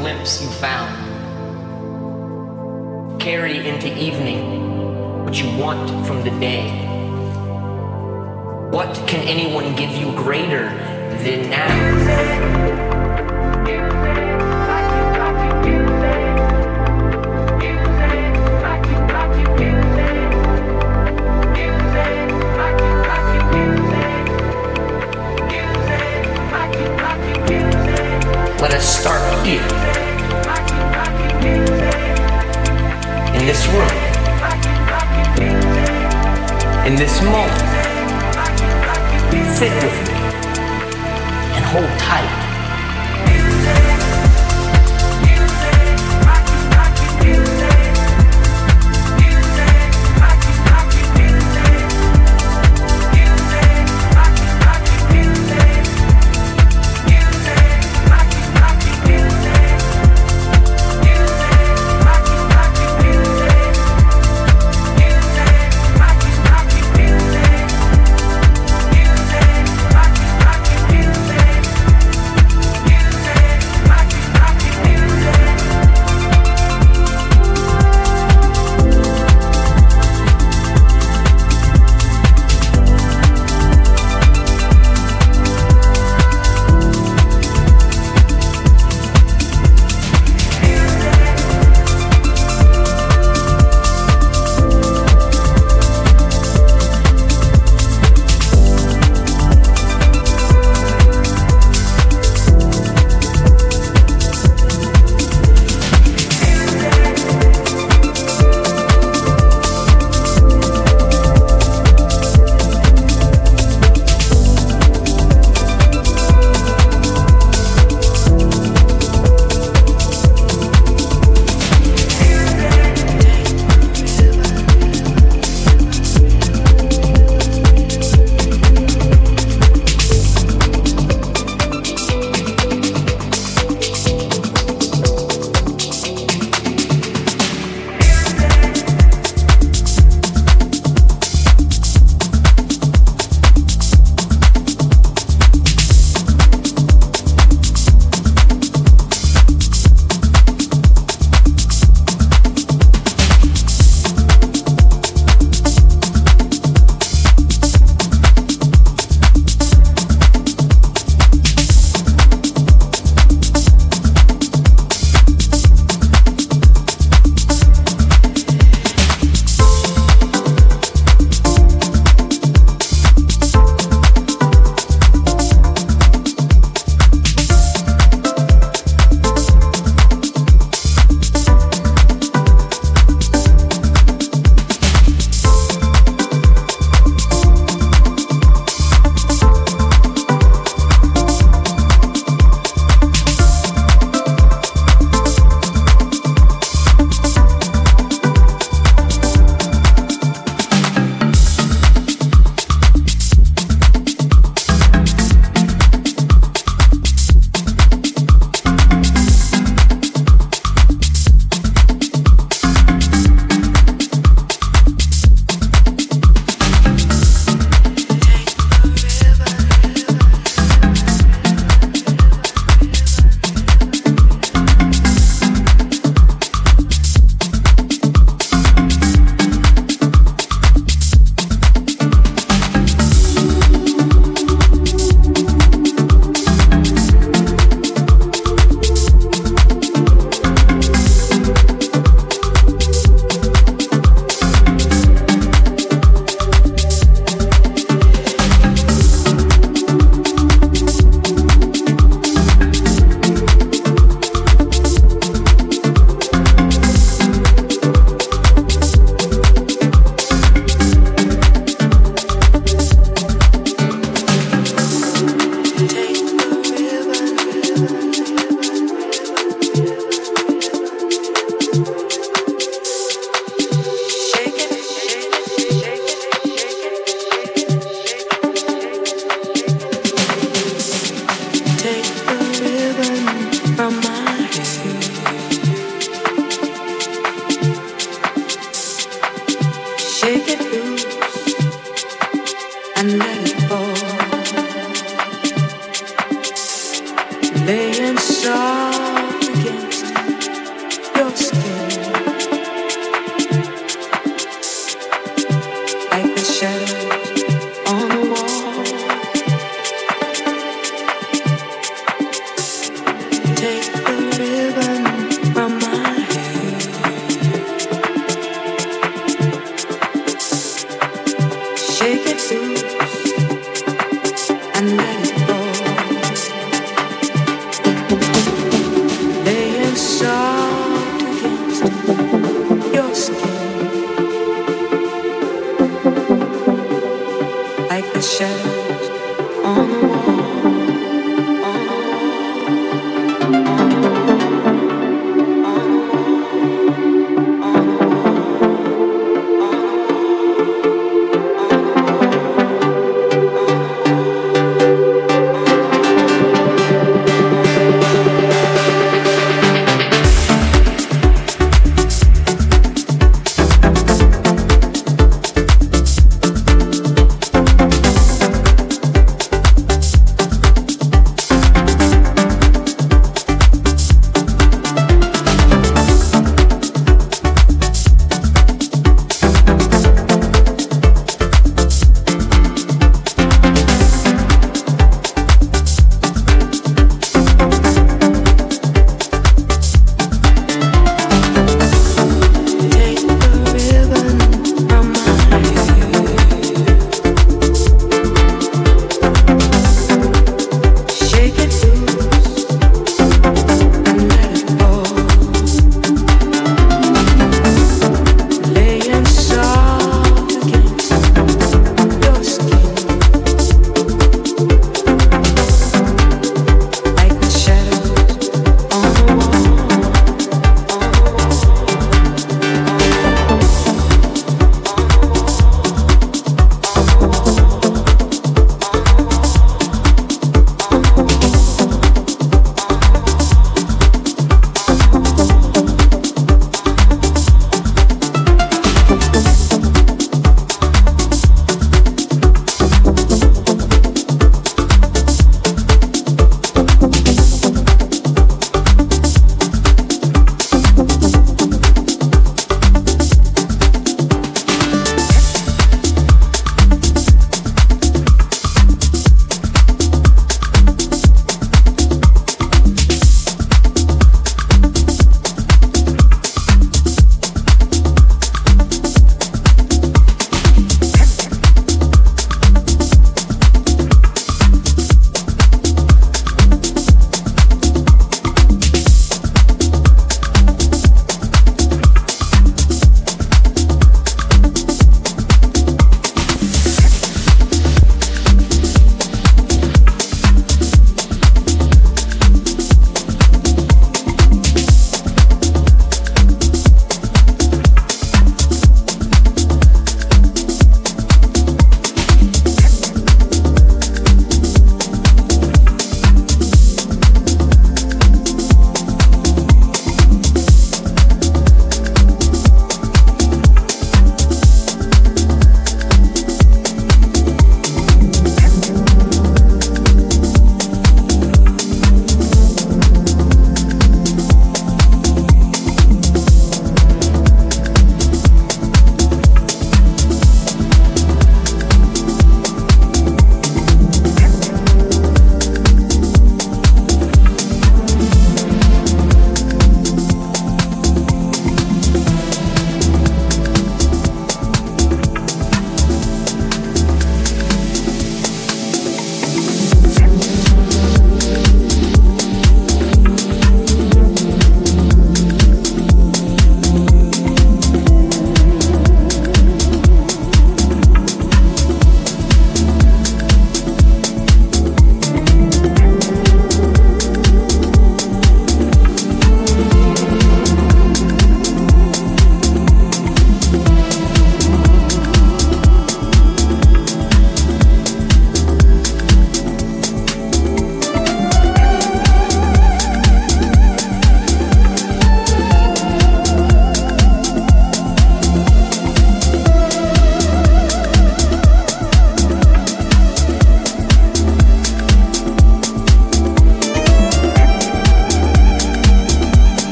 glimpse you found, carry into evening what you want from the day. What can anyone give you greater than now? Let us start here. In this room. In this moment. Sit with me. And hold tight.